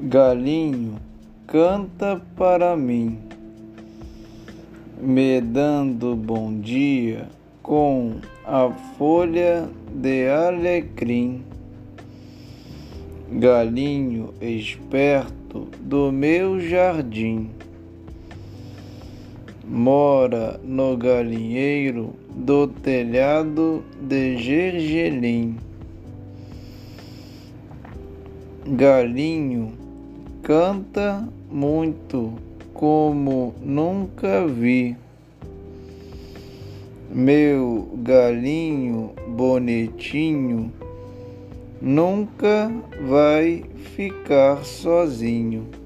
Galinho, canta para mim, me dando bom dia com a folha de alecrim. Galinho esperto do meu jardim, mora no galinheiro do telhado de gergelim. Galinho, canta muito como nunca vi. Meu galinho bonitinho nunca vai ficar sozinho.